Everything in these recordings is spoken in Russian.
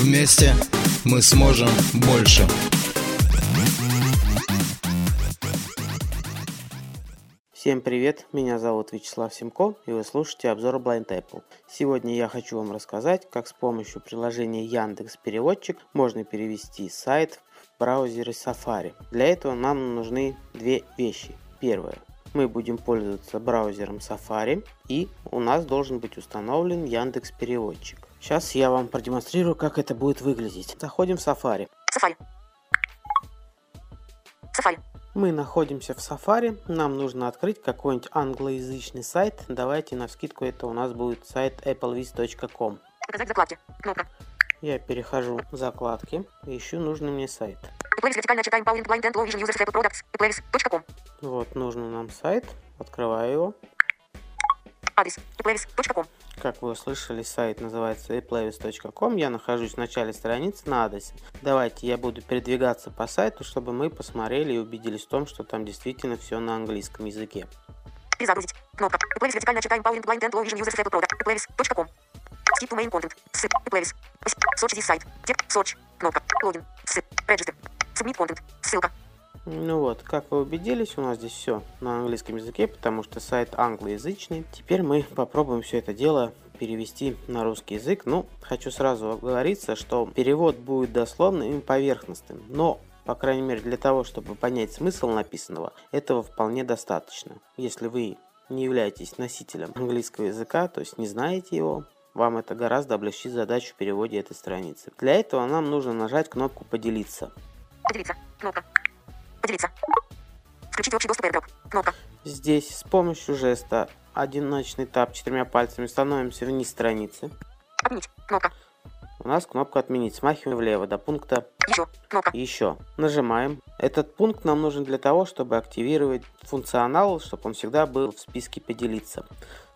Вместе мы сможем больше. Всем привет, меня зовут Вячеслав Семко и вы слушаете обзор Blind Apple. Сегодня я хочу вам рассказать, как с помощью приложения Яндекс Переводчик можно перевести сайт в браузере Safari. Для этого нам нужны две вещи. Первое. Мы будем пользоваться браузером Safari и у нас должен быть установлен Яндекс Переводчик. Сейчас я вам продемонстрирую, как это будет выглядеть. Заходим в Safari. Safari. Safari. Мы находимся в Safari, нам нужно открыть какой-нибудь англоязычный сайт. Давайте на скидку это у нас будет сайт applevis.com. Показать закладки. Кнопка. Я перехожу в закладки ищу нужный мне сайт. Вот нужный нам сайт, открываю его. Адрес. Playlist.com. Как вы услышали, сайт называется eplavis.com. Я нахожусь в начале страницы на адресе. Давайте я буду передвигаться по сайту, чтобы мы посмотрели и убедились в том, что там действительно все на английском языке. Перезагрузить. Кнопка. Playlist вертикально читаем Pauling Blind and Low Vision Users Apple Products. Playlist.com. Skip to main content. Ссып. Playlist. Search this site. Текст. Search. Кнопка. Логин. Ссып. Register. Submit content. Ссылка. Ну вот, как вы убедились, у нас здесь все на английском языке, потому что сайт англоязычный. Теперь мы попробуем все это дело перевести на русский язык. Ну, хочу сразу оговориться, что перевод будет дословным и поверхностным, но по крайней мере, для того, чтобы понять смысл написанного, этого вполне достаточно. Если вы не являетесь носителем английского языка, то есть не знаете его, вам это гораздо облегчит задачу в переводе этой страницы. Для этого нам нужно нажать кнопку «Поделиться». Поделиться. Кнопка. Поделиться. Включить общий доступ AirDrop. Кнопка. Здесь с помощью жеста одиночный тап четырьмя пальцами становимся вниз страницы. Отменить. Кнопка. У нас кнопка «Отменить». Смахиваем влево до пункта Еще. Кнопка. «Еще». Нажимаем. Этот пункт нам нужен для того, чтобы активировать функционал, чтобы он всегда был в списке «Поделиться».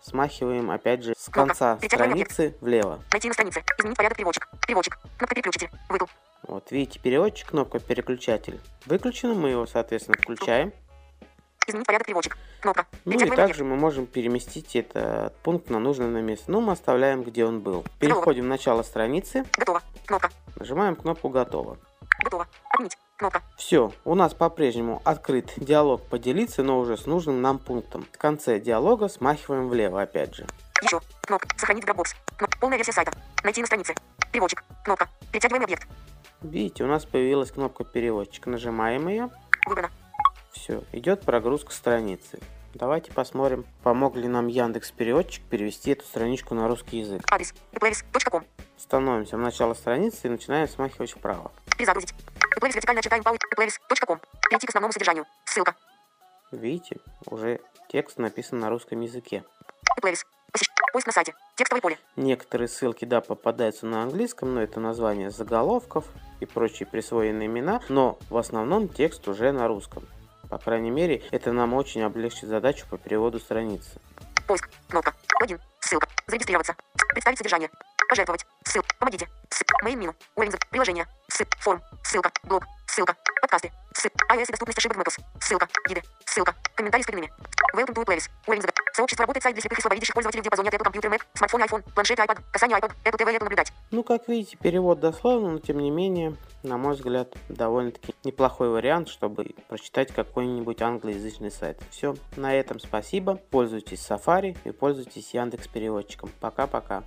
Смахиваем, опять же, с конца Перетягиваем страницы влево. Найти на странице. Изменить порядок переводчик. Переводчик. Кнопка переключитель. Выкл. Вот, видите, переводчик, кнопка «Переключатель». Выключена, мы его, соответственно, включаем. Изменить порядок переводчик. Кнопка. Ну и также мы можем переместить этот пункт на нужное нам место. Ну, мы оставляем, где он был. Переходим в начало страницы, Готово. Кнопка. нажимаем кнопку «Готово». Готово. Отменить. Кнопка. Все, у нас по-прежнему открыт диалог «Поделиться», но уже с нужным нам пунктом. В конце диалога смахиваем влево опять же. Еще. Кнопка. Сохранить Dropbox. Кнопка. Полная версия сайта. Найти на странице. Переводчик. Кнопка. Перетягиваем объект. Видите, у нас появилась кнопка «Переводчик». Нажимаем ее. Выбрано. Все, идет прогрузка страницы. Давайте посмотрим, помог ли нам Яндекс Переводчик перевести эту страничку на русский язык. Адрес. eplavis.com. Становимся в начало страницы и начинаем смахивать вправо. Перезагрузить. eplavis вертикально читаем Pauling. eplavis.com. Перейти к основному содержанию. Ссылка. Видите, уже текст написан на русском языке. eplavis. Поиск на сайте. Текстовое поле. Некоторые ссылки, да, попадаются на английском, но это название заголовков и прочие присвоенные имена, но в основном текст уже на русском. По крайней мере, это нам очень облегчит задачу по переводу страницы. Поиск. Кнопка. Логин. Ссылка. Зарегистрироваться. Представить содержание. Пожертвовать. Ссылка. Помогите. Ссылка. Main меню. Уровень приложения. Ссылка. Форм. Ссылка. Блог. Ссылка. Подкасты. IOS и доступность ошибок Mac OS. Ссылка. Гиды. Ссылка. Комментарий с корнями. Welcome to Playlist. Уровень зад- Сообщество работает сайт для слепых и слабовидящих пользователей в диапазоне от Apple компьютер Mac, смартфон iPhone, планшет iPad, касание iPad, Apple TV, Apple наблюдать. Ну, как видите, перевод дословно, но тем не менее, на мой взгляд, довольно-таки неплохой вариант, чтобы прочитать какой-нибудь англоязычный сайт. Все, на этом спасибо. Пользуйтесь Safari и пользуйтесь Яндекс переводчиком. Пока-пока.